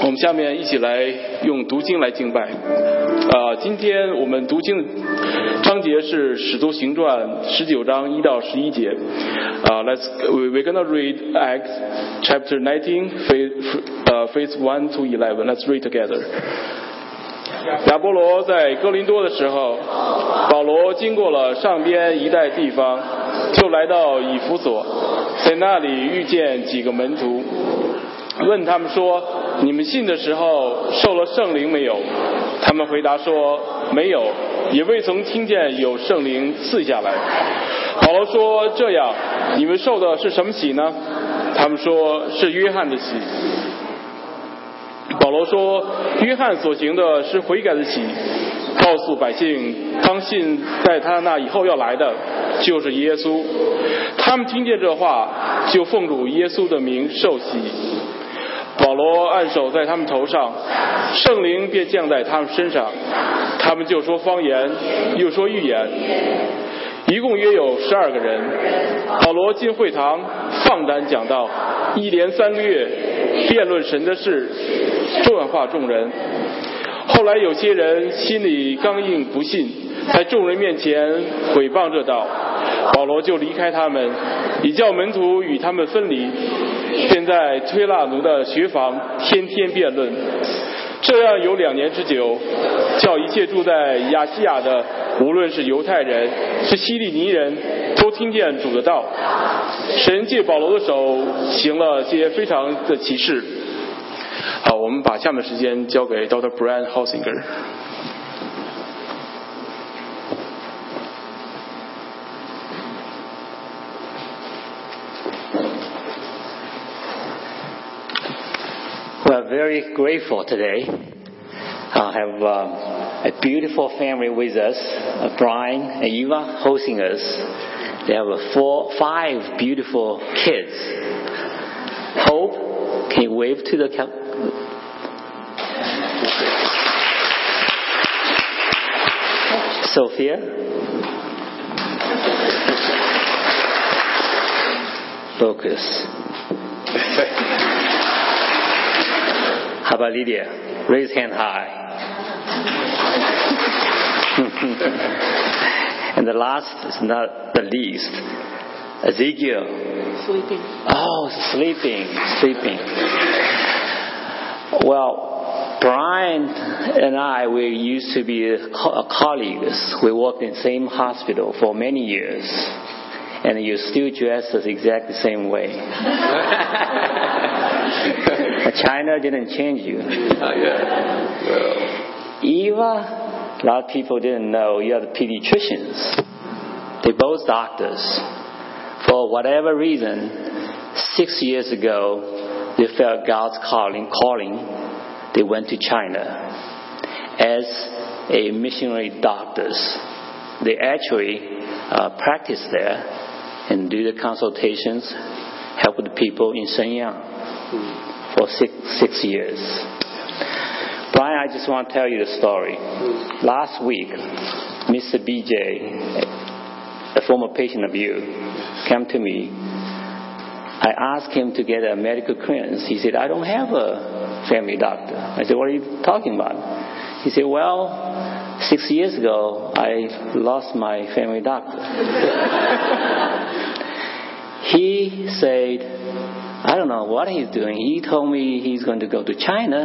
我们下面一起来用读经来敬拜。啊，今天我们读经的章节是《使徒行传》十九章一到十一节。啊，Let's we we gonna read Acts chapter nineteen, phase 呃 phase one to eleven. Let's read together. 亚波罗在哥林多的时候，保罗经过了上边一带地方，就来到以弗所，在那里遇见几个门徒，问他们说：“你们信的时候受了圣灵没有？”他们回答说：“没有，也未曾听见有圣灵赐下来。”保罗说：“这样，你们受的是什么喜呢？”他们说：“是约翰的喜。”保罗说：“约翰所行的是悔改的喜，告诉百姓，当信在他那以后要来的，就是耶稣。他们听见这话，就奉主耶稣的名受洗。保罗按手在他们头上，圣灵便降在他们身上，他们就说方言，又说预言。一共约有十二个人。保罗进会堂，放胆讲道，一连三个月辩论神的事，转化众人。后来有些人心里刚硬不信，在众人面前毁谤这道，保罗就离开他们，以叫门徒与他们分离，便在推拉奴的学房天天辩论。这样有两年之久，叫一切住在亚细亚的，无论是犹太人是希利尼人，都听见主的道。神借保罗的手行了些非常的奇事。好，我们把下面时间交给 Dr. Brian Hausinger。 We are very grateful today. I have um, a beautiful family with us, uh, Brian and Eva hosting us. They have uh, four, five beautiful kids. Hope, can you wave to the cap? Sophia? Focus. How about Lydia? Raise hand high. and the last is not the least. Ezekiel. Sleeping. Oh, sleeping, sleeping. Well, Brian and I, we used to be co- colleagues. We worked in the same hospital for many years. And you still dress the exact the same way. China didn't change you. Well, Eva, a lot of people didn't know you are the pediatricians. They're both doctors. For whatever reason, six years ago, they felt God's calling, calling. They went to China as a missionary doctors. They actually uh, practice there and do the consultations, help the people in Shenyang for six, six years. Brian, I just want to tell you the story. Last week, Mr. BJ, a former patient of you, came to me. I asked him to get a medical clearance. He said, I don't have a family doctor. I said, What are you talking about? He said, Well, six years ago, I lost my family doctor. he said, I don't know what he's doing. He told me he's going to go to China,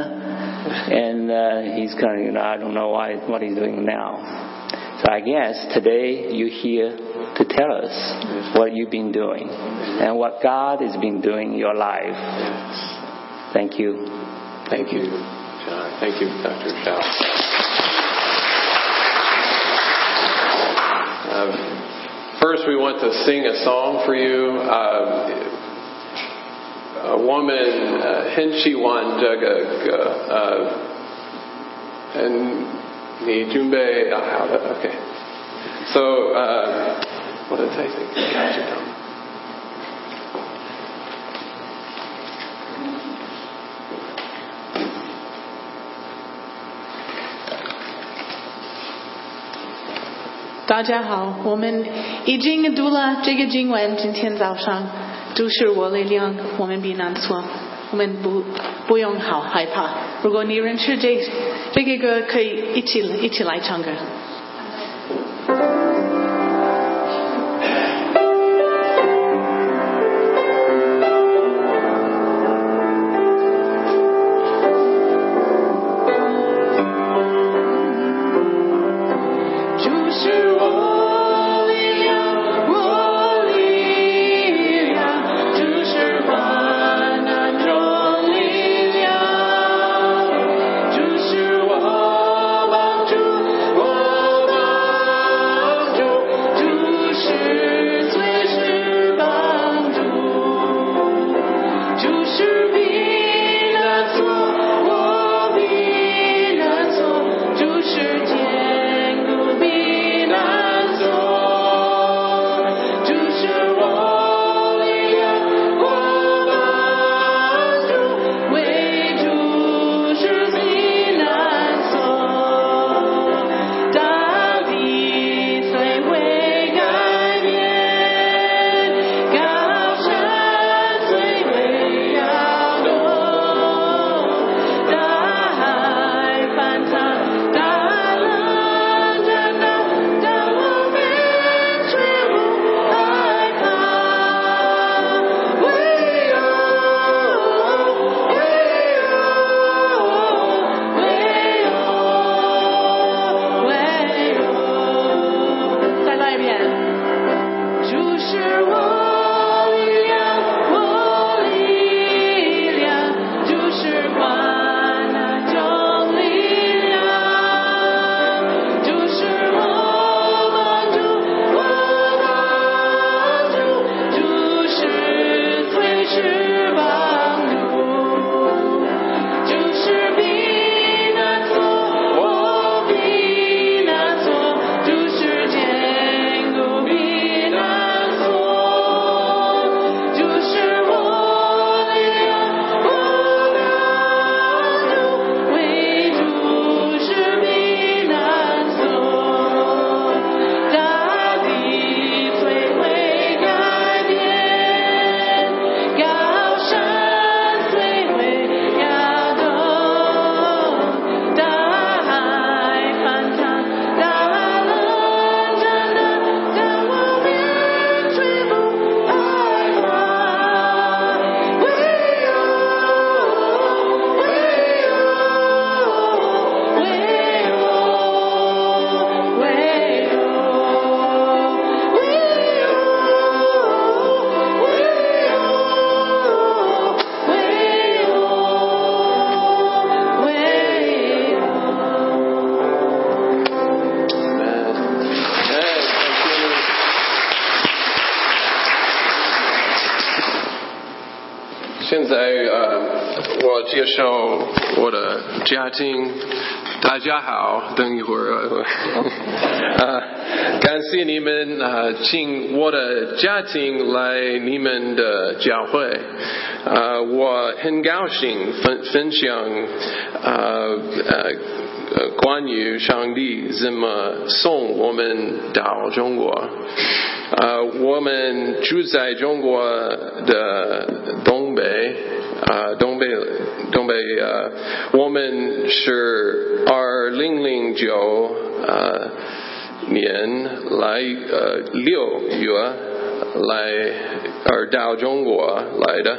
and uh, he's of, you know, I don't know why, what he's doing now. So I guess today you're here to tell us what you've been doing and what God has been doing in your life. Thank you. thank you, John. Thank you, Dr. Shao. Um, first, we want to sing a song for you. Uh, a woman, uh, Henshi Wan Jagag, uh, and Ni Junbei Ahara. Okay. So, uh, 大家好，我们已经读了这个经文，今天早上都是我力量，我们避难错。我们不不用好害怕。如果你认识这这个歌，可以一起一起来唱歌。介绍我的家庭。大家好，等一会儿，呃，感谢你们呃，请我的家庭来你们的教会，呃，我很高兴分分享呃呃呃关于上帝怎么送我们到中国。呃，我们住在中国的东北，呃，东北，东北，呃，我们是二零零九呃年来呃六月来而到中国来的。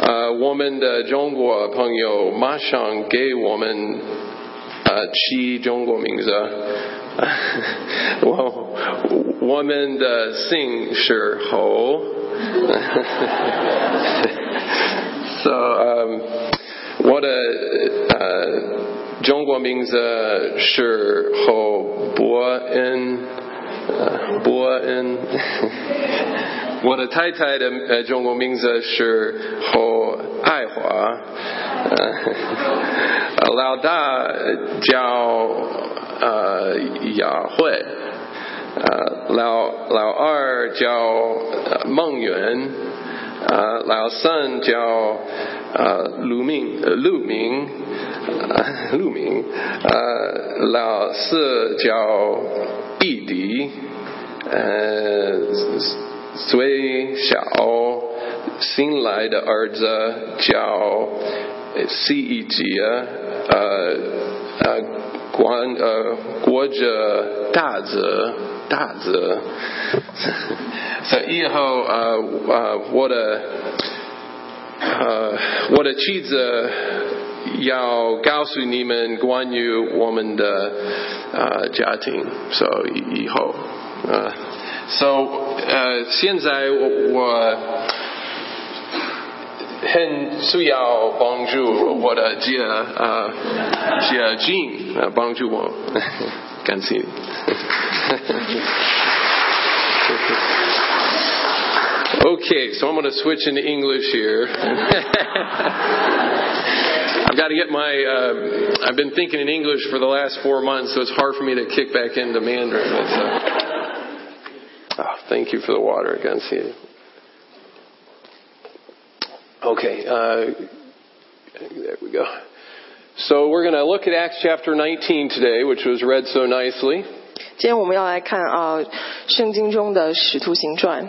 呃，我们的中国朋友马上给我们呃起中国名字。我我们的姓是侯，so 呃，我的呃中国名字是侯伯恩，呃伯恩。我的太太的呃中国名字是侯爱华，呃，老大叫呃雅慧，呃老老二叫呃孟源，呃老三叫呃陆明呃陆明，呃陆明，呃老四叫弟弟，呃。最小新来的儿子叫西一吉呃呃关呃国着大子大子，所以以后呃呃我的呃我的妻子要告诉你们关于我们的呃家庭，所以以后呃 so 呃现在我我。很需要帮助我的姐呃姐 Jean 呃帮助我，感谢。Okay, so I'm going to switch into English here. I've got to get my. Uh, I've been thinking in English for the last four months, so it's hard for me to kick back into Mandarin. Uh, oh, thank you for the water. I can see. Okay, uh, there we go. So we're going to look at Acts chapter 19 today, which was read so nicely. 今天我们要来看啊、圣经中的《使徒行传》，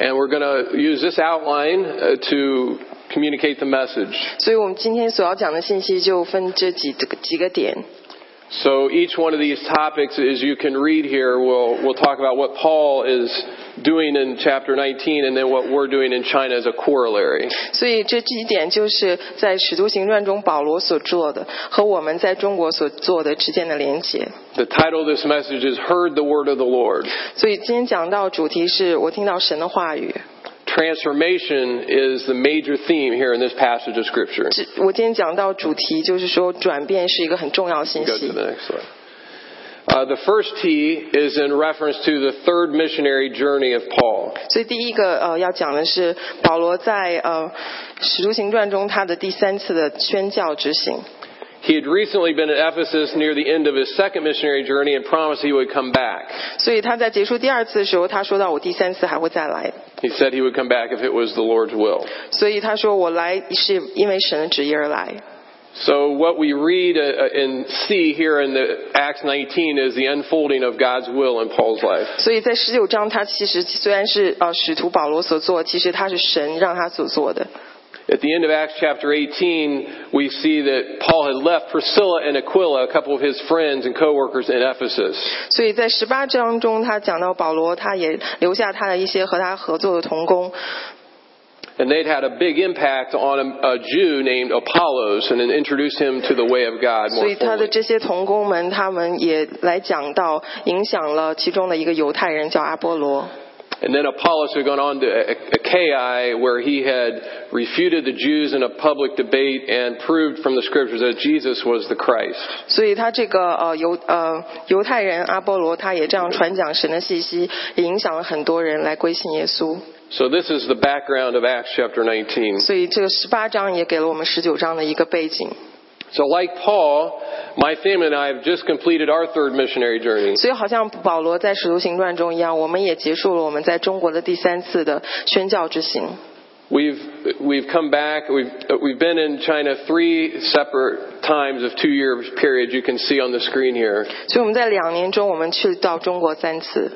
And we're going to use this outline uh, to communicate the message. 所以我们今天所要讲的信息就分这几个几个点。 So each one of these topics, as you can read here, we'll, we'll talk about what Paul is doing in chapter 19 and then what we're doing in China as a corollary. 所以这几点就是在《使徒行传》中保罗所做的和我们在中国所做的之间的连结。 The title of this message is Heard the Word of the Lord. 所以今天讲到主题是我听到神的话语。 Transformation is the major theme here in this passage of Scripture. 这我今天讲到主题就是说转变是一个很重要的信 Go to 息 the。next slide. Uh, the first T is in reference to the third missionary journey of Paul. 所以第一个呃要讲的是保罗在呃《使徒行传》中他的第三次的宣教执行。 He had recently been at Ephesus near the end of his second missionary journey and promised he would come back. 所以他在结束第二次的时候，他说到我第三次还会再来。 He said he would come back if it was the Lord's will. 所以他说我来是因为神的旨意而来。 So what we read uh, and see here in the Acts 19 is the unfolding of God's will in Paul's life. 所以在十九章，他其实虽然是呃使徒保罗所做，其实他是神让他所做的。 At the end of Acts chapter 18, we see that Paul had left Priscilla and Aquila, a couple of his friends and co-workers in Ephesus. 所以在十八章中，他讲到保罗，他也留下他的一些和他合作的同工， And they'd had a big impact on a, a Jew named Apollos and then introduced him to the way of God 所 more 以他的 fully. 这些同工们，他们也来讲到影响了其中的一个犹太人叫阿波罗。 And then Apollos had gone on to Achaia, where he had refuted the Jews in a public debate and proved from the scriptures that Jesus was the Christ. 所以他这个呃犹呃犹太人阿波罗，他也这样传讲神的信息，也影响了很多人来归信耶稣。 So this is the background of Acts chapter 19. 所以这个十八章也给了我们十九章的一个背景。 So like Paul, my family and I have just completed our third missionary journey. 所以好像保罗在使徒行传中一样，我们也结束了我们在中国的第三次的宣教之行。 We've we've come back. We've we've been in China three separate times of two year periods. You can see on the screen here. 所以我们在两年中，我们去到中国三次。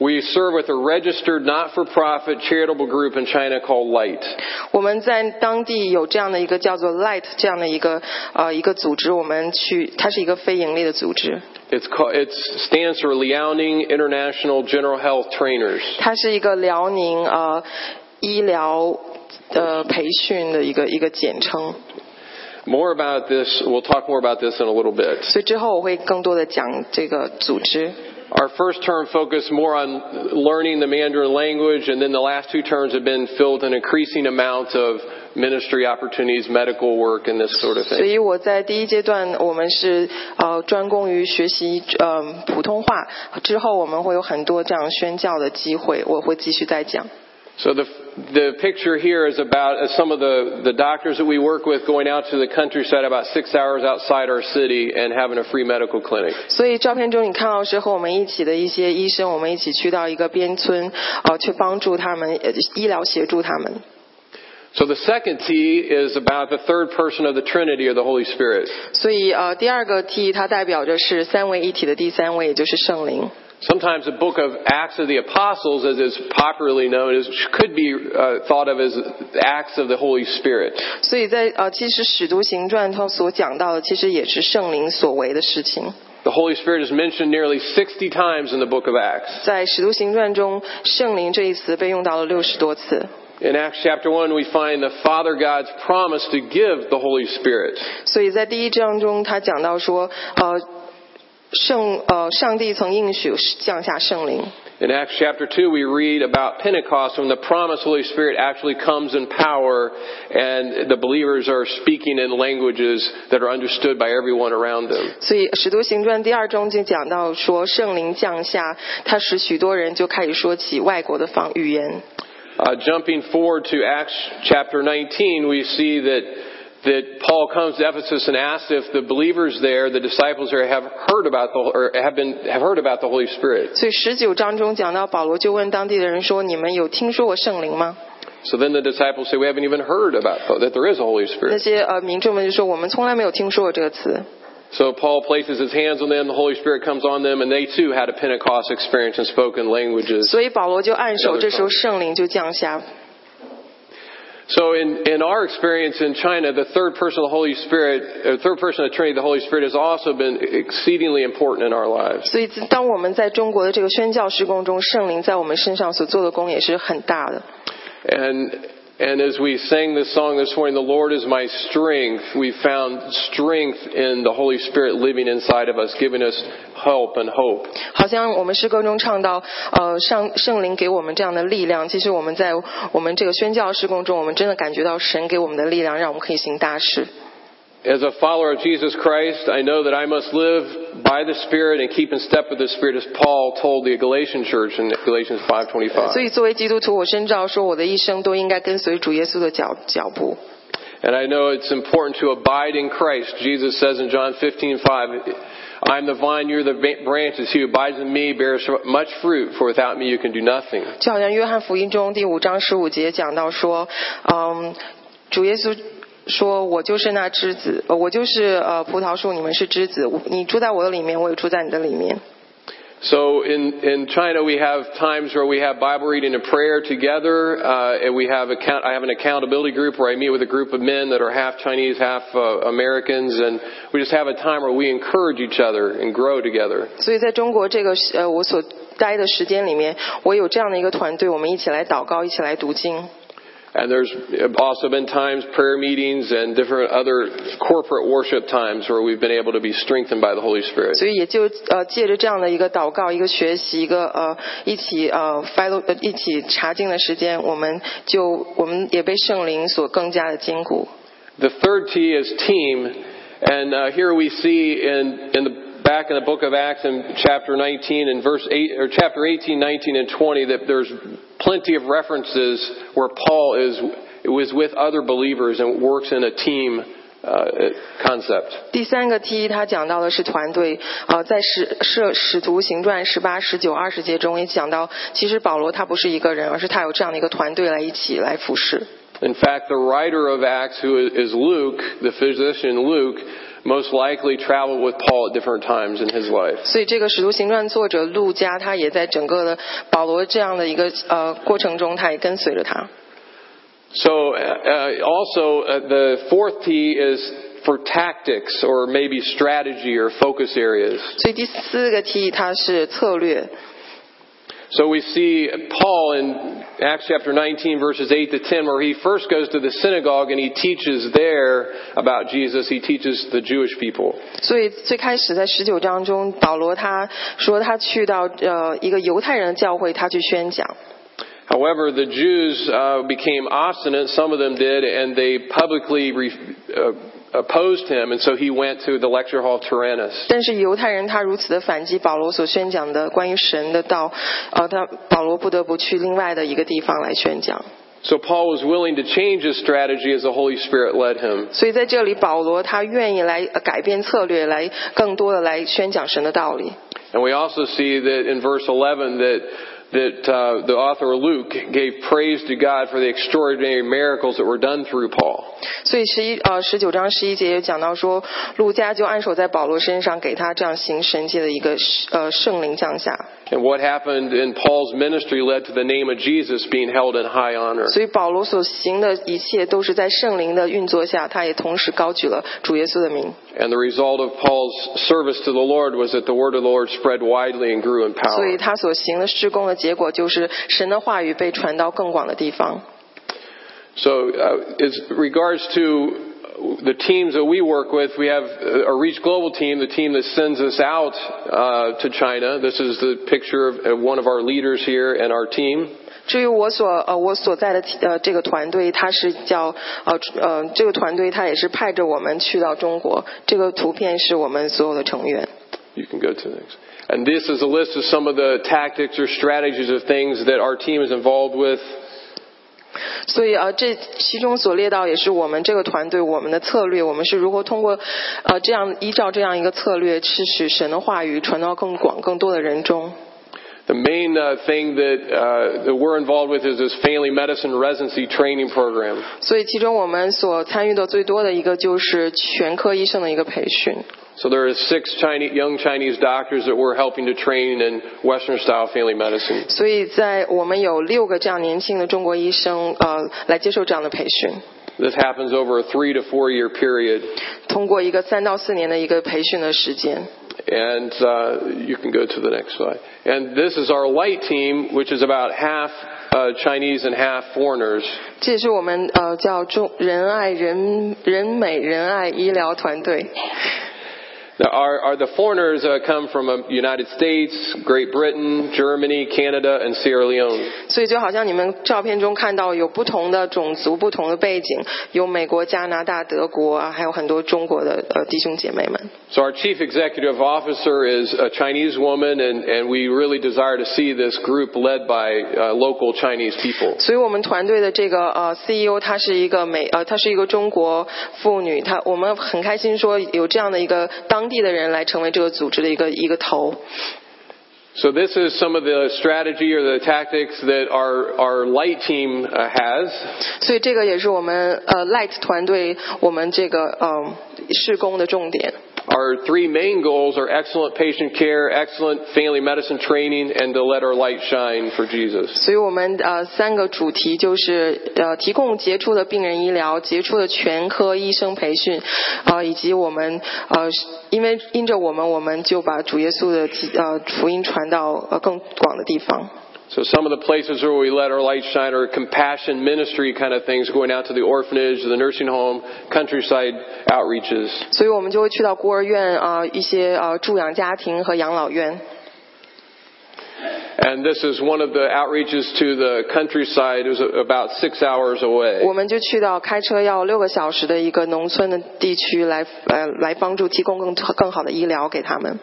We serve with a registered not-for-profit charitable group in China called Light. 我们在当地有这样的一个叫做 Light 这样的一个呃一个组织，我们去，它是一个非盈利的组织， It's called, it stands for Liaoning International General Health Trainers. 它是一个辽宁呃医疗呃培训的一个一个简称。 More about this, we'll talk more about this in a little bit. 所以之后我会更多的讲这个组织。 Our first term focused more on learning the Mandarin language, and then the last two terms have been filled with an increasing amount of ministry opportunities, medical work, and this sort of 所 thing. 以我在第一阶段，我们是呃专攻于学习呃普通话，之后我们会有很多这样宣教的机会，我会继续再讲。 So the the picture here is about uh, some of the the doctors that we work with going out to the countryside about six hours outside our city and having a free medical clinic. 所以照片中你看到是和我们一起的一些医生，我们一起去到一个边村，呃，去帮助他们，呃医疗协助他们。 So the second T is about the third person of the Trinity or the Holy Spirit. 所以呃，第二个 T 它代表着是三位一体的第三位，也就是圣灵。 Sometimes the book of Acts of the Apostles, as it's popularly known, is, could be uh, thought of as Acts of the Holy Spirit. 所以在呃，其实使徒行传它所讲到的，其实也是圣灵所为的事情。 The Holy Spirit is mentioned nearly 60 times in the book of Acts. 在使徒行传中，圣灵这一词被用到了六十多次。 In Acts chapter 1, we find the Father God's promise to give the Holy Spirit. 所以在第一章中，他讲到说，呃， 圣呃，上帝曾应许降下圣灵。 In Acts chapter 2, we read about Pentecost when the promised Holy Spirit actually comes in power and the believers are speaking in languages that are understood by everyone around them. 所以《使徒行传》第二章就讲到说，圣灵降下，他使许多人就开始说起外国的方语言。 Uh, jumping forward to Acts chapter 19, we see that that Paul comes to Ephesus and asks if the believers there, the disciples there, have heard about the or have been have heard about the Holy Spirit. 所以十九章中讲到，保罗就问当地的人说：“你们有听说过圣灵吗 So then the disciples say, "We haven't even heard about that there is a Holy？” 那 Spirit. 些呃民众们就说：“我们从来没有听说过这个词。 So Paul places his hands on them, the Holy Spirit comes on them, and they too had a Pentecost experience and spoken languages. ”所以保罗就按手，这时候圣灵就降下。 So in, in our experience in China, the third person of the Holy Spirit, uh, third person of the Trinity, the Holy Spirit, has also been exceedingly important in our lives. 所以当我们在中国的这个宣教施工中，圣灵在我们身上所做的功也是很大的。 And and as we sang this song this morning, the Lord is my strength, we found strength in the Holy Spirit living inside of us, giving us help and hope. 好像我们诗歌中唱到，呃，上圣灵给我们这样的力量。其实我们在我们这个宣教施工中，我们真的感觉到神给我们的力量，让我们可以行大事。 As a follower of Jesus Christ, I know that I must live by the Spirit and keep in step with the Spirit, as Paul told the Galatian church in Galatians 5:25. 所以作为基督徒，我深知道说我的一生都应该跟随主耶稣的脚脚步。 And I know it's important to abide in Christ. Jesus says in John 15:5, "I'm the vine, you're the ba- branches. He who abides in me bears much fruit, for without me you can do nothing." 就好像约翰福音中第五章十五节讲到说，嗯，主耶稣 说：“我就是那枝子，呃我就是呃葡萄树，你们是枝子。你住在我的里面，我也住在你的里面。” So in, in China, we have times where we have Bible reading and prayer together, uh, and we have account, I have an accountability group where I meet with a group of men that are half Chinese, half uh, Americans, and we just have a time where we encourage each other and grow together. 所以在中国这个呃我所待的时间里面，我有这样的一个团队，我们一起来祷告，一起来读经。 And there's also been times, prayer meetings and different other corporate worship times where we've been able to be strengthened by the Holy Spirit. 所以也就呃借着这样的一个祷告、一个学习、一个呃一起呃 follow 呃一起查经的时间，我们就我们也被圣灵所更加的坚固。 The third T is team, and uh, here we see in in the back in the book of Acts in chapter 19 and verse 8 or chapter 18, 19, and 20 that there's plenty of references where Paul is was with other believers and works in a team uh, concept. 第三个 T，他讲到的是团队。呃，在使使使徒行传十八、十九、二十节中也讲到，其实保罗他不是一个人，而是他有这样的一个团队来一起来服侍。 In fact, the writer of Acts, who is Luke, the physician Luke, most likely traveled with Paul at different times in his life. 所以这个使徒行传作者路加，他也在整个的保罗这样的一个呃过程中，他也跟随着他。 So, uh, also, uh, the fourth T is for tactics or maybe strategy or focus areas. 所以第四个 T 它是策略。 So we see Paul in Acts chapter 19 verses 8 to 10 where he first goes to the synagogue and he teaches there about Jesus. He teaches the Jewish people. 所以最开始在十九章中，保罗他说他去到呃一个犹太人的教会，他去宣讲。 However, the Jews uh, became obstinate, some of them did, and they publicly re- uh, opposed him, and so he went to the lecture hall of Tyrannus. 但是犹太人他如此的反击保罗所宣讲的关于神的道，呃，他保罗不得不去另外的一个地方来宣讲。 So Paul was willing to change his strategy as the Holy Spirit led him. 所以在这里，保罗他愿意来呃改变策略，来更多的来宣讲神的道理。 And we also see that in verse 11 that that uh, the author Luke gave praise to God for the extraordinary miracles that were done through Paul. 所以十一呃十九章十一节也讲到说，路加就按手在保罗身上，给他这样行神迹的一个呃圣灵降下。 And what happened in Paul's ministry led to the name of Jesus being held in high honor. 所以保罗所行的一切都是在圣灵的运作下，他也同时高举了主耶稣的名。 And the result of Paul's service to the Lord was that the word of the Lord spread widely and grew in 所以 power. 他所行的施工的 结果就是神的话语被传到更广的地方。 So, uh, as regards to the teams that we work with, we have a Reach Global team, the team that sends us out uh, to China. This is the picture of of one of our leaders here and our team. 至于我所呃我所在的呃这个团队，它是叫呃呃这个团队，它也是派着我们去到中国。这个图片是我们所有的成员。 You can go to the next. And this is a list of some of the tactics or strategies of things that our team is involved with. 所以啊，这其中所列到也是我们这个团队我们的策略，我们是如何通过呃这样依照这样一个策略，去使神的话语传到更广、更多的人中。The main uh, thing that, uh, that we're involved with is this family medicine residency training program. 所以其中我们所参与的最多的一个就是全科医生的一个培训。 So there are six Chinese, young Chinese doctors that we're helping to train in Western style family medicine. 所以在我们有六个这样年轻的中国医生呃来接受这样的培训， This happens over a three to four year period. 通过一个三到四年的一个培训的时间。 And uh, you can go to the next slide. And this is our light team, which is about half uh, Chinese and half foreigners. 这也是我们呃叫中仁爱人人美仁爱医疗团队。 Now, our, our, the foreigners uh, come from uh, United States, Great Britain, Germany, Canada, and Sierra Leone. 所以就好像你们照片中看到有不同的种族、不同的背景，有美国、加拿大、德国啊，还有很多中国的呃弟兄姐妹们。 So our chief executive officer is a Chinese woman, and, and we really desire to see this group led by uh, local Chinese people. 所以我们团队的这个呃 CEO 她是一个美呃她是一个中国妇女，她我们很开心说有这样的一个当 地的人来成为这个组织的一个一个头。 So this is some of the strategy or the tactics that our, our light team uh, has. 所以这个也是我们呃 Light 团队我们这个呃施工的重点。 Our three main goals are excellent patient care, excellent family medicine training, and to let our light shine for Jesus. 所以我们呃三个主题就是呃提供杰出的病人医疗、杰出的全科医生培训，呃以及我们呃因为因着我们，我们就把主耶稣的呃福音传到呃更广的地方。 So some of the places where we let our light shine are compassion ministry kind of things, going out to the orphanage, the nursing home, countryside outreaches. 所以我们就会去到孤儿院啊、呃一些呃助养家庭和养老院。 And this is one of the outreaches to the countryside. It was about six hours away. 我们就去到开车要六个小时的一个农村的地区来呃来帮助提供更更好的医疗给他们。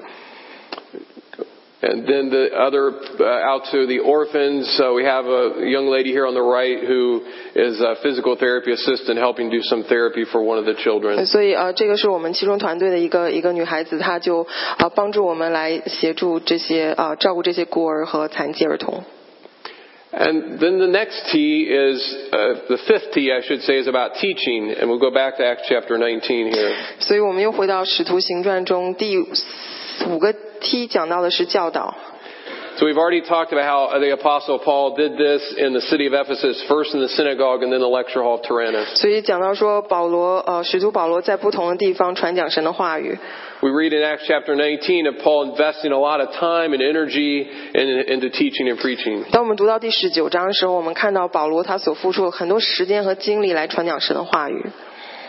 And then the other uh, out to the orphans, uh, we have a young lady here on the right who is a physical therapy assistant helping do some therapy for one of the children. 所以呃，这个是我们其中团队的一个一个女孩子，她就呃帮助我们来协助这些呃照顾这些孤儿和残疾儿童。 And then the next T is, uh, the fifth T I should say is about teaching. And we'll go back to Acts chapter 19 here. 所以我们又回到《使徒行传》中第五个 T 讲到的是教导。 So we've already talked about how the apostle Paul did this in the city of Ephesus, first in the synagogue and then the lecture hall of Tyrannus. 所以讲到说保罗呃使徒保罗在不同的地方传讲神的话语。 We read in Acts chapter 19 of Paul investing a lot of time and energy in, into teaching and preaching. 当我们读到第十九章的时候，我们看到保罗他所付出了很多时间和精力来传讲神的话语。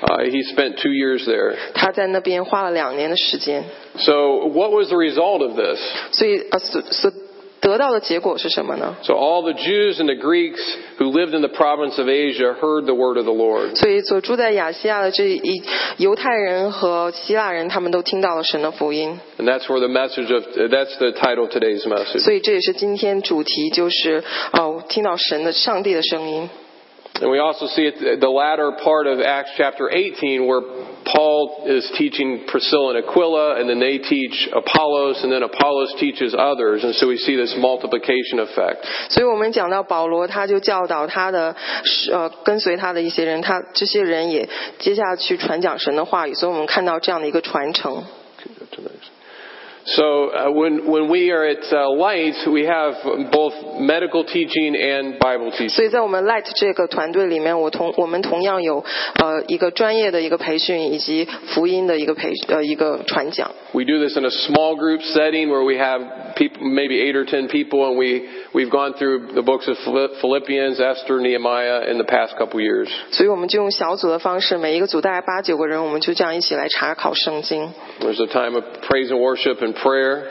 Uh, he spent two years there. 他在那边花了两年的时间。 So what was the result of this? 所以呃所所得到的结果是什么呢？ So all the Jews and the Greeks who lived in the province of Asia heard the word of the Lord. 所以所住在亚细亚的这一犹太人和希腊人，他们都听到了神的福音。 And that's where the message of, that's the title of today's message. 所以这也是今天主题，就是哦，听到神的上帝的声音。 And we also see it the latter part of Acts chapter 18 where Paul is teaching Priscilla and Aquila and then they teach Apollos and then Apollos teaches others. And so we see this multiplication effect. 所以我们讲到保罗，他就教导他的呃跟随他的一些人，他这些人也接下去传讲神的话语，所以我们看到这样的一个传承。 So uh, when when we are at uh, Light, we have both medical teaching and Bible teaching. 所以在我们 Light 这个团队里面，我同我们同样有呃一个专业的一个培训，以及福音的一个培呃一个传讲。 We do this in a small group setting where we have people, maybe eight or ten people, and we we've gone through the books of Philipp- Philippians, Esther, Nehemiah in the past couple years. 所以我们就用小组的方式，每一个组大概八九个人，我们就这样一起来查考圣经。 There's a time of praise and worship and prayer.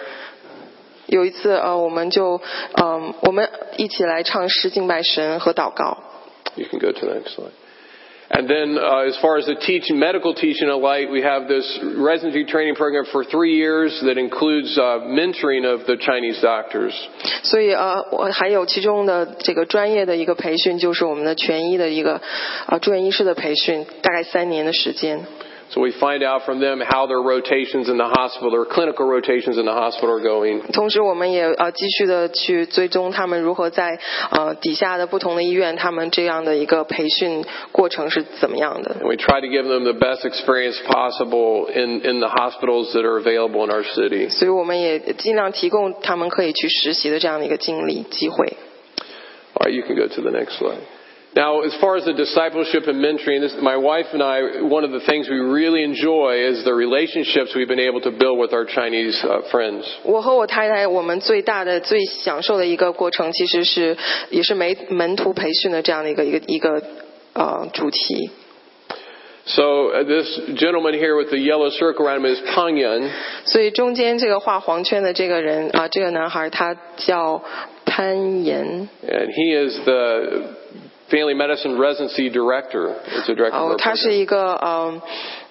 有一次呃，我们就嗯、我们一起来唱诗敬拜神和祷告。 You can go to the next slide. And then, uh, as far as the teaching, medical teaching of light, we have this residency training program for three years that includes uh, mentoring of the Chinese doctors. 所以呃，我还有其中的这个专业的一个培训，就是我们的全医的一个呃住院医师的培训，大概三年的时间。 So we find out from them how their rotations in the hospital, their clinical rotations in the hospital are going. 同时，我们也呃继续的去追踪他们如何在呃底下的不同的医院，他们这样的一个培训过程是怎么样的。 And we try to give them the best experience possible in, in the hospitals that are available in our city. 所以我们也尽量提供他们可以去实习的这样的一个经历机会。 All right, you can go to the next slide. Now, as far as the discipleship and mentoring, this, my wife and I, one of the things we really enjoy is the relationships we've been able to build with our Chinese uh, friends. 我和我太太，我们最大的、最享受的一个过程，其实是也是门门徒培训的这样的一个一个一个呃主题。 So uh, this gentleman here with the yellow circle around him is Pang Yun. 所以中间这个画黄圈的这个人啊、这个男孩他叫潘岩， And he is the family medicine residency director. It's a director. of 哦 our，他 program. 是一个呃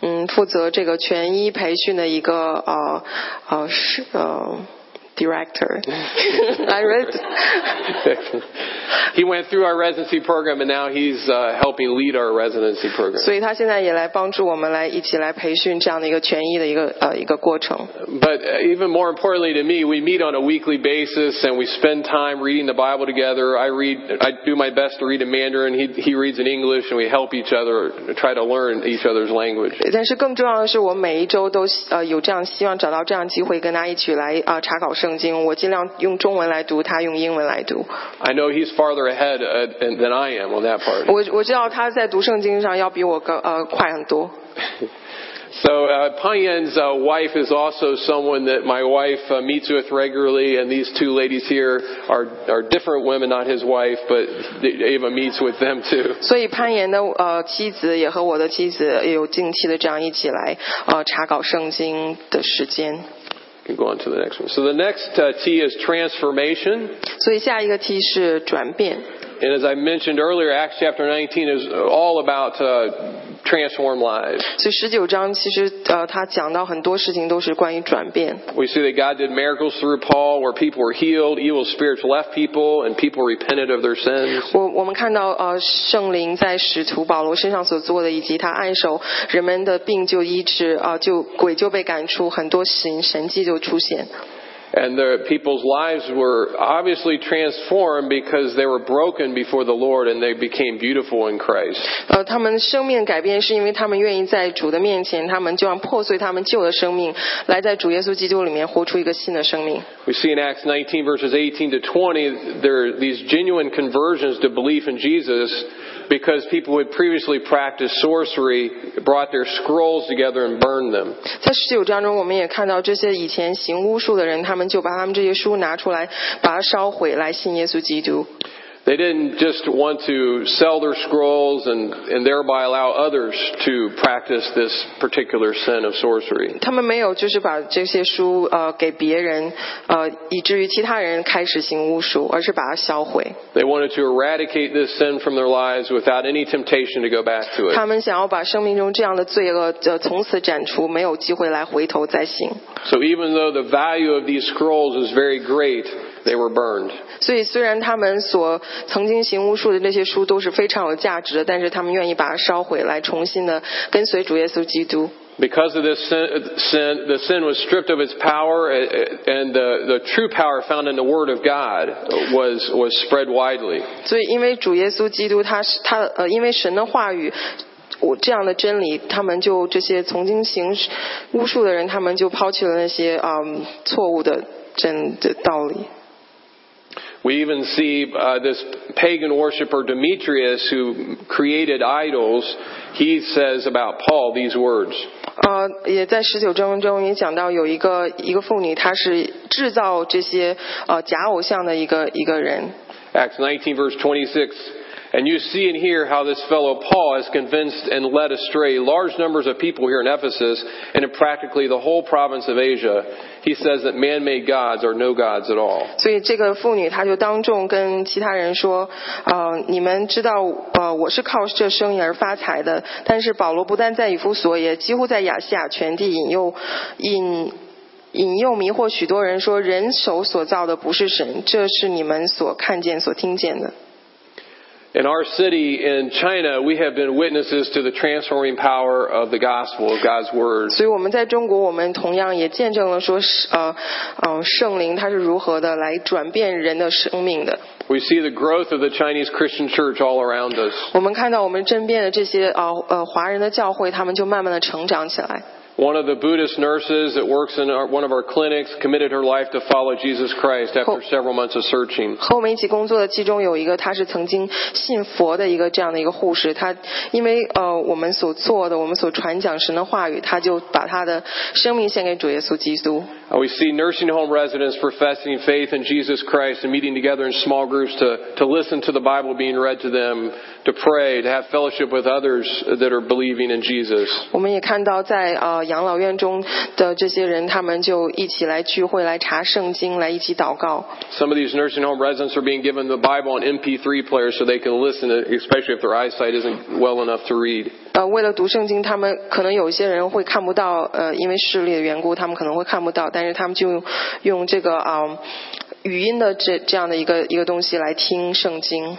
嗯负责这个全医培训的一个呃呃是呃 director。I read he went through our residency program and now he's uh, helping lead our residency program. 所以他现在也来帮助我们来一起来培训这样的一个全医的一个呃一个过程。 But uh, even more importantly to me, we meet on a weekly basis and we spend time reading the Bible together. I read, I do my best to read in Mandarin. He, he reads in English and we help each other try to learn each other's language. 但是更重要的是，我每一周都呃有这样希望找到这样机会跟他一起来啊、呃查考 圣经。我尽量用中文来读，他用英文来读。 I know he's farther ahead uh, than I am on that part. 我我知道他在读圣经上要比我更呃快很多。 So uh, Payan's uh, wife is also someone that my wife uh, meets with regularly, and these two ladies here are are different women, not his wife, but Ava meets with them too. 所以攀岩的呃妻子也和我的妻子也有近期的这样一起来呃查考圣经的时间。 You can go on to the next one. So the next uh, T is transformation. 所以下一个 T 是转变。 And as I mentioned earlier, Acts chapter 19 is all about uh, transformed lives. 所以十九章其实呃他讲到很多事情都是关于转变。 We see that God did miracles through Paul where people were healed, evil spirits left people, and people repented of their sins. 我我们看到呃圣灵在使徒保罗身上所做的，以及他按手人们的病就医治啊、呃就鬼就被赶出，很多神神迹就出现。 And the people's lives were obviously transformed because they were broken before the Lord and they became beautiful in Christ. 呃，他们生命改变是因为他们愿意在主的面前，他们就让破碎他们旧的生命，来在主耶稣基督里面活出一个新的生命。 We see in Acts 19 verses 18 to 20, there are these genuine conversions to belief in Jesus because people who had previously practiced sorcery brought their scrolls together and burned them. 在十九章中，我们也看到这些以前行巫术的人，他们就把他们这些书拿出来，把它烧毁，来信耶稣基督。 They didn't just want to sell their scrolls and, and thereby allow others to practice this particular sin of sorcery. 他们没有就是把这些书呃给别人，呃以至于其他人开始行巫术，而是把它销毁。 They wanted to eradicate this sin from their lives without any temptation to go back to 他 it. 们想要把生命中这样的罪恶呃从此斩除，没有机会来回头再行。 So even though the value of these scrolls is very great, they were burned. 所以虽然他们所曾经行巫术的那些书都是非常有价值的，但是他们愿意把它烧毁来，重新的跟随主耶稣基督。Because of this sin, sin, the sin was stripped of its power, uh, and the, the true power found in the Word of God was, was spread widely. 所以因为主耶稣基督他是他呃，因为神的话语。我这样的真理，他们就这些曾经行巫术的人，他们就抛弃了那些嗯错误的真的道理。We even see uh, this pagan worshiper Demetrius, who created idols, he says about Paul these words. 呃，也在十九章中也讲到有一个一个妇女，她是制造这些呃假偶像的一个一个人。 Acts 19, verse 26. And you see and hear how this fellow Paul has convinced and led astray large numbers of people here in Ephesus and in practically the whole province of Asia. He says that man made gods are no gods at all. 所以这个妇女她就当众跟其他人说，呃，你们知道，呃，我是靠这生意而发财的。但是保罗不但在以弗所，也几乎在亚细亚全地引诱引。引诱迷惑许多人说，人手所造的不是神，这是你们所看见、所听见的。 In our city in China, we have been witnesses to the transforming power of the gospel of God's word. 所以我们在中国，我们同样也见证了说，是呃，呃，圣灵它是如何的来转变人的生命的。 We see the growth of the Chinese Christian church all around us. 我们看到我们身边的这些呃呃华人的教会，他们就慢慢的成长起来。 One of the Buddhist nurses that works in our, one of our clinics committed her life to follow Jesus Christ after several months of searching. 和我们一起工作的其中有一个，他是曾经信佛的一个这样的一个护士，他因为呃我们所做的，我们所传讲神的话语，他就把他的生命献给主耶稣基督。 Uh, We see nursing home residents professing faith in Jesus Christ and meeting together in small groups to, to listen to the Bible being read to them, to pray, to have fellowship with others that are believing in Jesus. 我们也看到在呃养老院中的这些人，他们就一起来聚会，来查圣经，来一起祷告。 Some of these nursing home residents are being given the Bible on MP3 players so they can listen, especially if their eyesight isn't well enough to read. 呃，为了读圣经，他们可能有一些人会看不到，呃，因为视力的缘故，他们可能会看不到，但是他们就用用这个啊、语音的这这样的一个一个东西来听圣经。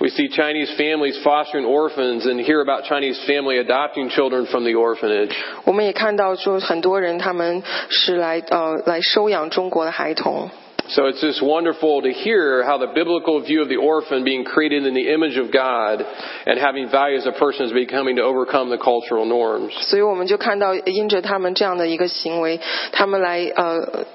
We see Chinese families fostering orphans and hear about Chinese family adopting children from the orphanage. 我们也看到说，很多人他们是来呃来收养中国的孩童。So it's just wonderful to hear how the biblical view of the orphan being created in the image of God and having value as a person is becoming to overcome the cultural norms. 所以我们就看到，因着他们这样的一个行为，他们来呃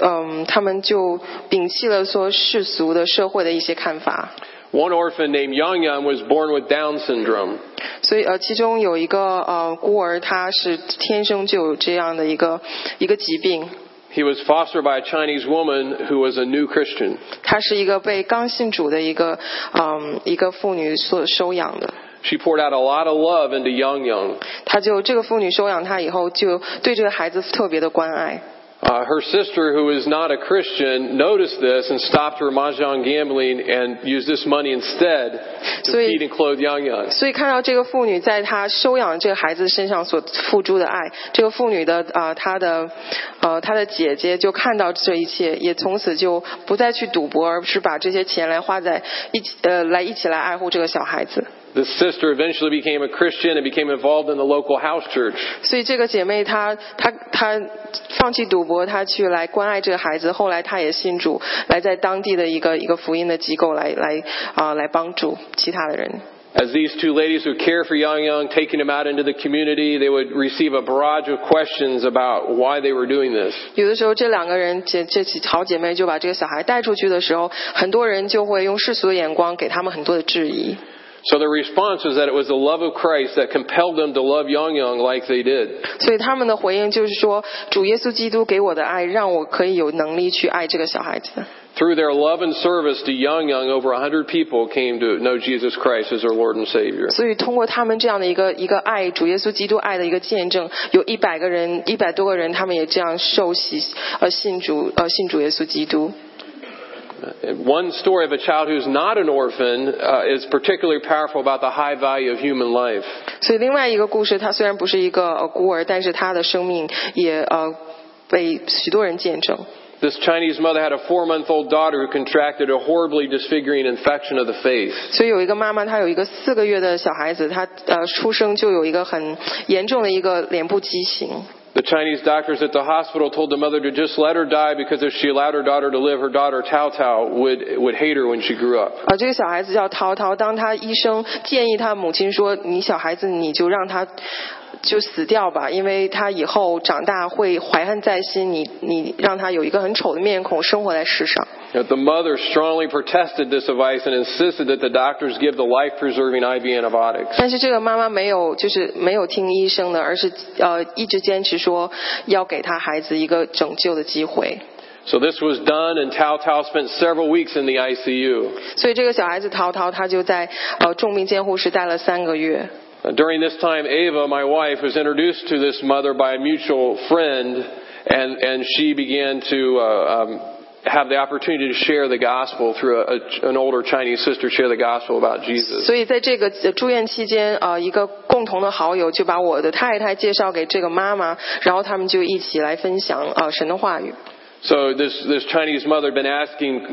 嗯，他们就摒弃了说世俗的社会的一些看法。 One orphan named Yang Yang was born with Down syndrome. 所以呃，其中有一个呃孤儿，他是天生就有这样的一个一个疾病， He was fostered by a Chinese woman who was a new Christian. 她是一个被刚信主的一个嗯一个妇女所收养的。 She poured out a lot of love into Yang Yang. 她就这个妇女收养她以后，就对这个孩子特别的关爱。 Uh, her sister, who is not a Christian, noticed this and stopped her mahjong gambling and used this money instead to So he- feed and clothe Yang Yang. 所以看到这个妇女在她收养这个孩子身上所付出的爱，这个妇女的啊、呃她的呃她的姐姐就看到这一切，也从此就不再去赌博，而是把这些钱来花在一起呃来一起来爱护这个小孩子。 This sister eventually became a Christian and became involved in the local house church. 所以这个姐妹她她她放弃赌博，她去来关爱这个孩子。后来她也信主，来在当地的一个一个福音的机构来来啊、来帮助其他的人。As these two ladies would care for Yang Yang, taking him out into the community, they would receive a barrage of questions about why they were doing this. 有的时候，这两个人这这几好姐妹就把这个小孩带出去的时候，很多人就会用世俗的眼光给他们很多的质疑。So the response was that it was the love of Christ that compelled them to love Yang Yang like they did. 所以他们的回应就是说，主耶稣基督给我的爱，让我可以有能力去爱这个小孩子。 Through their love and service to Yang Yang, over a hundred people came to know Jesus Christ as their Lord and Savior. 所以通过他们这样的一个一个爱主耶稣基督爱的一个见证，有一百个人，一百多个人，他们也这样受洗，呃，信主，呃，信主耶稣基督。 One story of a child who's not an orphan uh, is particularly powerful about the high value of human life. 所以另外一个故事，他虽然不是一个呃孤儿，但是他的生命也呃被许多人见证。 This Chinese mother had a four month old daughter who contracted a horribly disfiguring infection of the face. 所以有一个妈妈，她有一个四个月的小孩子，她呃出生就有一个很严重的一个脸部畸形。 The Chinese doctors at the hospital told the mother to just let her die because if she allowed her daughter to live, her daughter Tao Tao would, would hate her when she grew up. 啊，这个小孩子叫涛涛。当他医生建议他母亲说：“你小孩子你就让他就死掉吧，因为他以后长大会怀恨在心。你你让他有一个很丑的面孔生活在世上。” But the mother strongly protested this advice and insisted that the doctors give the life-preserving IV antibiotics. 但是这个妈妈没有就是没有听医生的，而是呃一直坚持说要给他孩子一个拯救的机会。 So this was done, and Tao Tao spent several weeks in the ICU. 所以这个小孩子涛涛他就在呃重病监护室待了三个月。 Uh, During this time, Ava, my wife, was introduced to this mother by a mutual friend, and, and she began to uh, um, have the opportunity to share the gospel through a, a, an older Chinese sister share the gospel about Jesus. 所以在这个呃住院期间，呃，一个共同的好友就把我的太太介绍给这个妈妈，然后他们就一起来分享呃神的话语。 So this this Chinese mother had been asking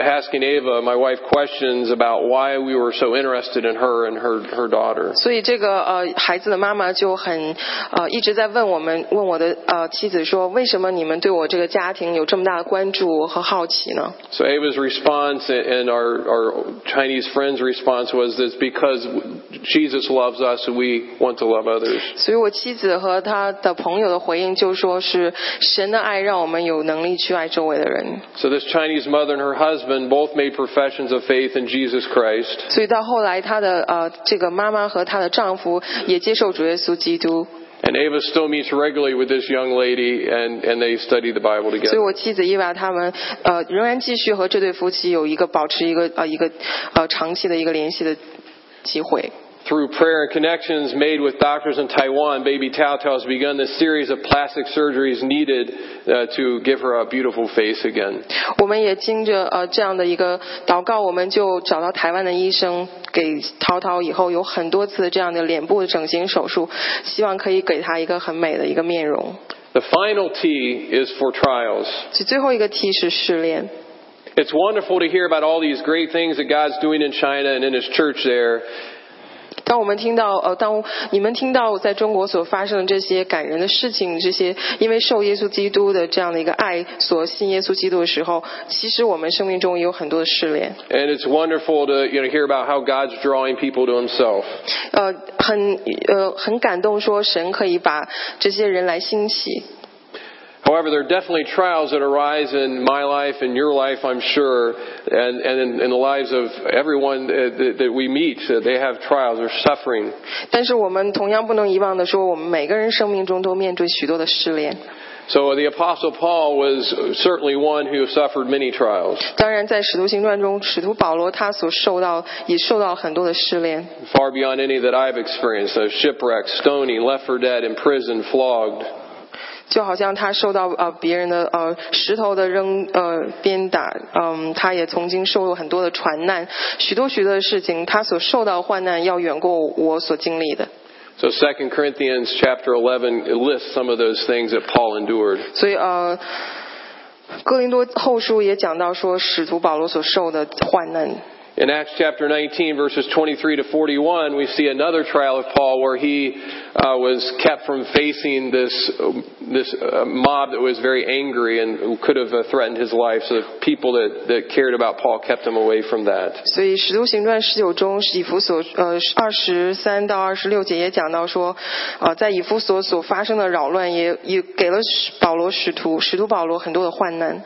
asking Ava, my wife, questions about why we were so interested in her and her her daughter. 所以这个呃孩子的妈妈就很呃一直在问我们问我的呃妻子说，为什么你们对我这个家庭有这么大的关注和好奇呢？ So Ava's response and our our Chinese friend's response was that it's because Jesus loves us and we want to love others. 所以我妻子和她的朋友的回应就说是神的爱让我们有能力 去爱周围的人。 So this Chinese mother and her husband both made professions of faith in Jesus Christ. 所以到后来，她的呃这个妈妈和她的丈夫也接受主耶稣基督。 And Ava still meets regularly with this young lady and, and they study the Bible 所以 together. 我妻子伊娃他们呃仍然继续和这对夫妻有一个保持一个呃一个呃长期的一个联系的机会。 Through prayer and connections made with doctors in Taiwan, baby Tao Tao has begun the series of plastic surgeries needed uh, to give her a beautiful face again. 我们也经着呃这样的一个祷告，我们就找到台湾的医生，给涛涛以后有很多次这样的脸部整形手术，希望可以给他一个很美的一个面容。 The final T is for trials. 其最后一个 T 是试炼。 It's wonderful to hear about all these great things that God's doing in China and in His church there. 当我们听到呃，当你们听到在中国所发生的这些感人的事情，这些因为受耶稣基督的这样的一个爱所信耶稣基督的时候，其实我们生命中也有很多的试炼。And it's wonderful to you know hear about how God's drawing people to Himself. 呃，很呃很感动，说神可以把这些人来兴起。However, there are definitely trials that arise in my life and your life, I'm sure, and, and in, in the lives of everyone uh, that, that we meet. Uh, they have trials, they're suffering. 但是我们同样不能遗忘的说，我们每个人生命中都面对许多的试炼。 So the Apostle Paul was certainly one who suffered many trials, 当然，在使徒行传中，使徒保罗他所受到也受到很多的试炼， far beyond any that I've experienced. Uh, shipwrecked, stoning, left for dead, imprisoned, flogged. 就好像他受到呃别人的呃石头的扔呃鞭打，嗯，他也曾经受过很多的传难，许多许多的事情，他所受到的患难要远过我所经历的。So 2 Corinthians chapter 11 lists some of those things that Paul endured. 所以呃，哥林多后书也讲到说，使徒保罗所受的患难。In Acts chapter 19, verses 23 to 41, we see another trial of Paul where he uh, was kept from facing this this uh, mob that was very angry and could have uh, threatened his life. So the people that, that cared about Paul kept him away from that. 所以《使徒行传》十九中，以弗所呃二十三到二十六节也讲到说，呃，在以弗所所发生的扰乱也也给了保罗使徒使徒保罗很多的患难。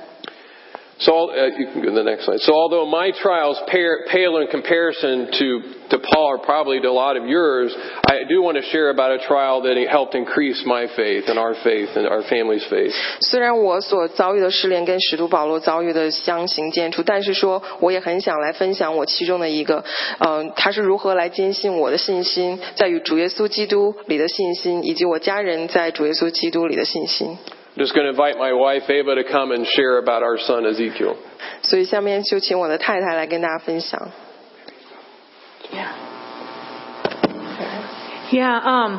So uh, you can go to the next slide. So although my trials pale, pale in comparison to to Paul or probably to a lot of yours, I do want to share about a trial that helped increase my faith and our faith and our family's faith. 虽然我所遭遇的试炼跟使徒保罗遭遇的相形见绌，但是说我也很想来分享我其中的一个，嗯、他是如何来坚信我的信心，在与主耶稣基督里的信心，以及我家人在主耶稣基督里的信心。 I'm just going to invite my wife Ava to come and share about our son Ezekiel. 所以下面就请我的太太来跟大家分享。 Yeah, um,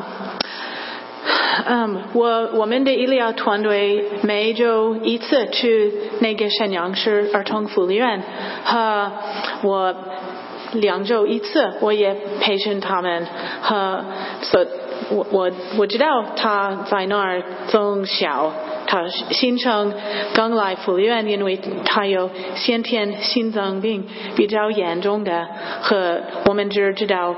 嗯，我我们的医疗团队每周一次去那个沈阳市儿童福利院，和我两周一次，我也培训他们和所我我我知道他在那儿从小。 他新生刚来福利院，因为他有先天心脏病比较严重的，和我们只知道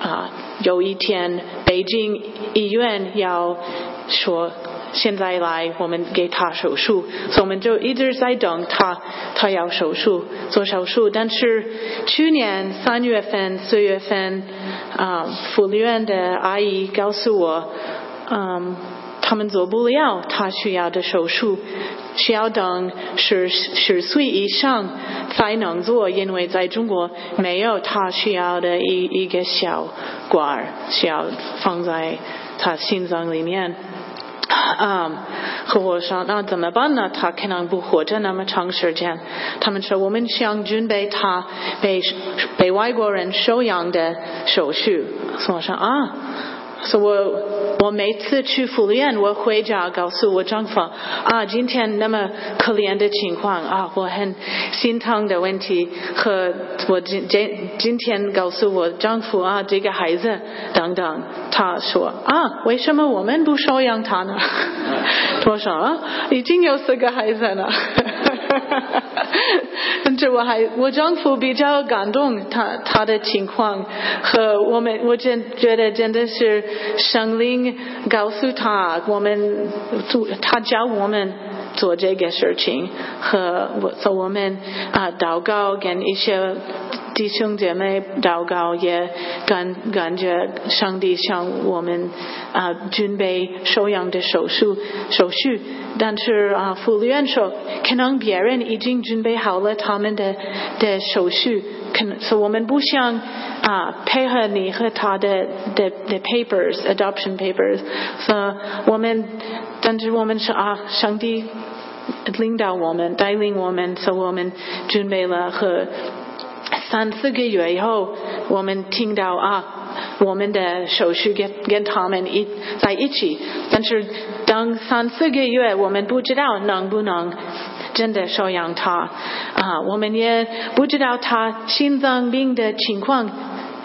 啊，有一天北京医院要说现在来，我们给他手术，所以我们就一直在等他，他要手术做手术。但是去年三月份、四月份，啊，福利院的阿姨告诉我，嗯。他们做不了他需要的手术，需要等十十岁以上才能做，因为在中国没有他需要的一一个小管需要放在他心脏里面。嗯，和我说那怎么办呢？他可能不活着那么长时间。他们说我们想准备他被被外国人收养的手术。我说啊。所我我每次去福利院，我回家告诉我丈夫啊，今天那么可怜的情况啊，我很心疼的问题。和我今今今天告诉我丈夫啊，这个孩子等等，他说啊，为什么我们不收养他呢？他说啊，已经有四个孩子了。这我还我丈夫比较感动，他他的情况和我们，我真觉得真的是圣灵告诉他，我们做他教我们做这个事情，和我我们啊祷告跟一些。弟兄姐妹祷告，也感感觉上帝向我们啊准备收养的手术手续，但是啊，福利院说可能别人已经准备好了他们的的手续，可能所以我们不想啊配合你和他的的的 papers adoption papers，所以我们但是我们说啊，上帝领导我们带领我们，所以我们准备了和。三四个月以后，我们听到啊，我们的手续跟跟他们一在一起，但是等三四个月，我们不知道能不能真的收养他啊，我们也不知道他心脏病的情况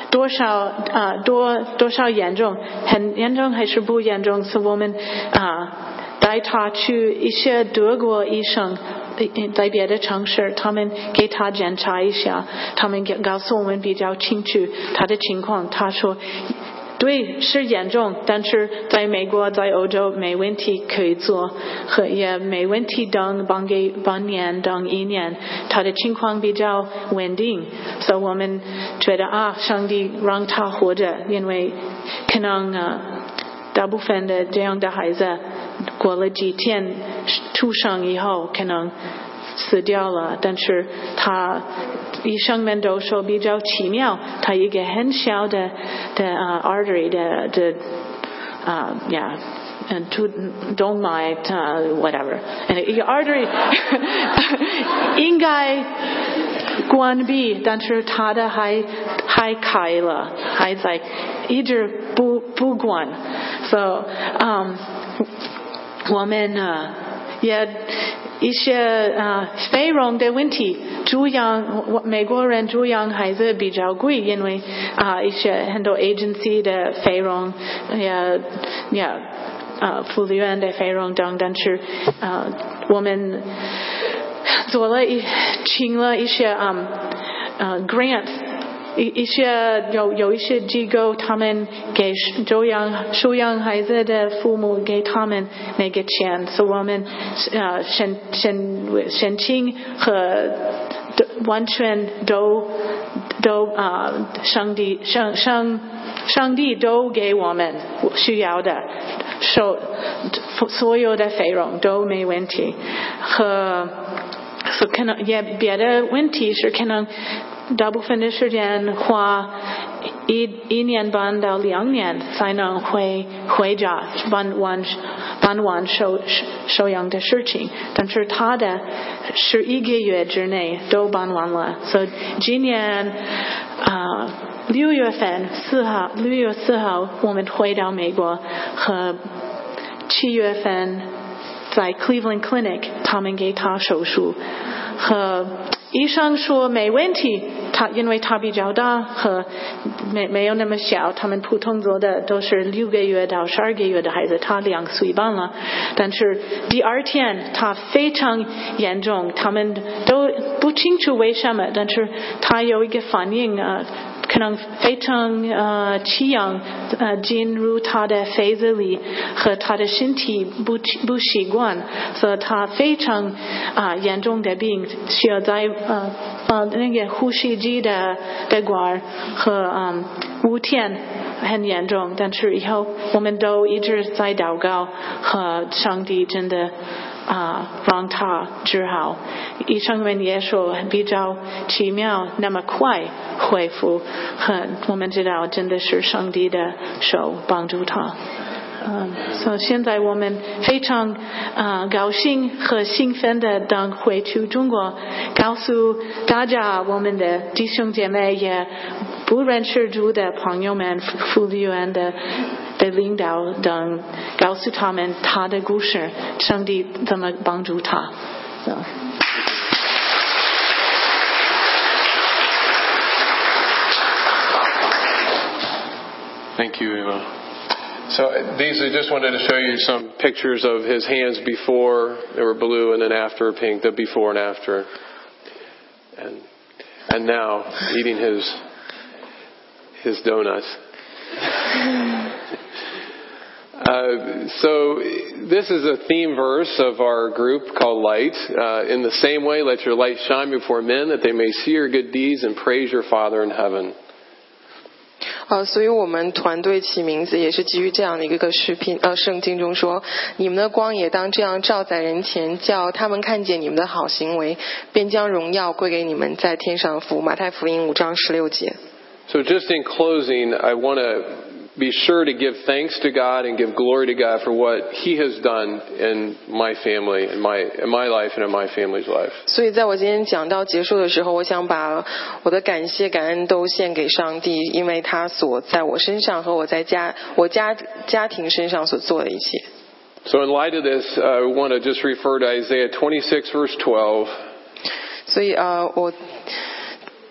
多少啊多多少严重，很严重还是不严重？所以我们啊带他去一些德国医生。在别的城市，他们给他检查一下，他们告诉我们比较清楚他的情况。他说，对，是严重，但是在美国、在欧洲没问题，可以做，和也没问题。等半给半年，等一年，他的情况比较稳定，所以我们觉得啊，上帝让他活着，因为可能，大部分的这样的孩子。过了几天出生以后，可能死掉了。但是他医生们都说比较奇妙，他一个很小的的啊 artery 的的啊呀。and to don't mind uh, whatever. And 一个 artery 应该关闭，但是它的还还开了，还在一直不不关。So um 我们呢也一些啊费用的问题，猪养美国人猪养孩子比较贵，因为啊一些很多 agency 的费用也也啊福利院的费用等，等是啊我们做了一请了一些啊啊 grant。一一些有有一些机构，他们给收养收养孩子的父母给他们那个钱，所以我们呃申申申请和完全都都啊上帝上上上帝都给我们需要的收所有的费用都没问题，和可能也别的问题是可能。大部分的时间花一一年半到两年才能回回家办完办完收收养的事情，但是他的是一个月之内都办完了，所以今年啊六月份四号六月四号我们回到美国和七月份在 Cleveland Clinic 他们给他手术，和医生说没问题，他因为他比较大和没没有那么小，他们普通做的都是六个月到十二个月的孩子，他两岁半了，但是第二天他非常严重，他们都不清楚为什么，但是他有一个反应啊。可能非常呃气氧呃进入他的肺子里，和他的身体不不习惯，所以他非常啊、严重的病，需要在呃呃那个呼吸机的的管和嗯五天很严重，但是以后我们都一直在祷告，和上帝真的。啊，让他治好。医生们也说比较奇妙，那么快恢复，很我们知道真的是上帝的手帮助他。嗯，所以现在我们非常啊、高兴和兴奋的等回去中国，告诉大家我们的弟兄姐妹也不认识主的朋友们、福利院的 的领导等，告诉他们他的故事，上帝怎么帮助他。So. Thank you, Eva. So uh, these I just wanted to show you some pictures of his hands before they were blue and then after pink, the before and after. And and now eating his his donuts. Uh, so this is a theme verse of our group called Light. Uh, in the same way, let your light shine before men, that they may see your good deeds and praise your Father in heaven. 呃，所以我们团队起名字也是基于这样的一个视频。呃，圣经中说：“你们的光也当这样照在人前，叫他们看见你们的好行为，便将荣耀归给你们在天上的父。”马太福音五章十六节。 So just in closing, I want to be sure to give thanks to God and give glory to God for what He has done in my family, in my in my life, and in my family's life. 所以在我今天讲到结束的时候，我想把我的感谢、感恩都献给上帝，因为他所在我身上和我在家我家家庭身上所做的一切。 So in light of this, uh, I want to just refer to Isaiah 26 verse 12. 所以呃，我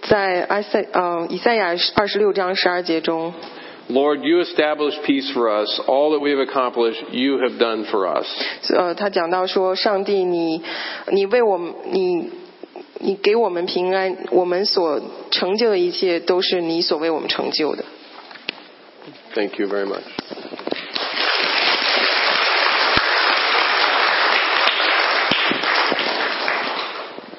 在埃塞呃以赛亚二十六章十二节中， Lord, you establish peace for us. All that we have accomplished, you have done for us. 呃，他讲到说，上帝你，你为我们，你，你给我们平安，我们所成就的一切都是你所为我们成就的。 Thank you very much.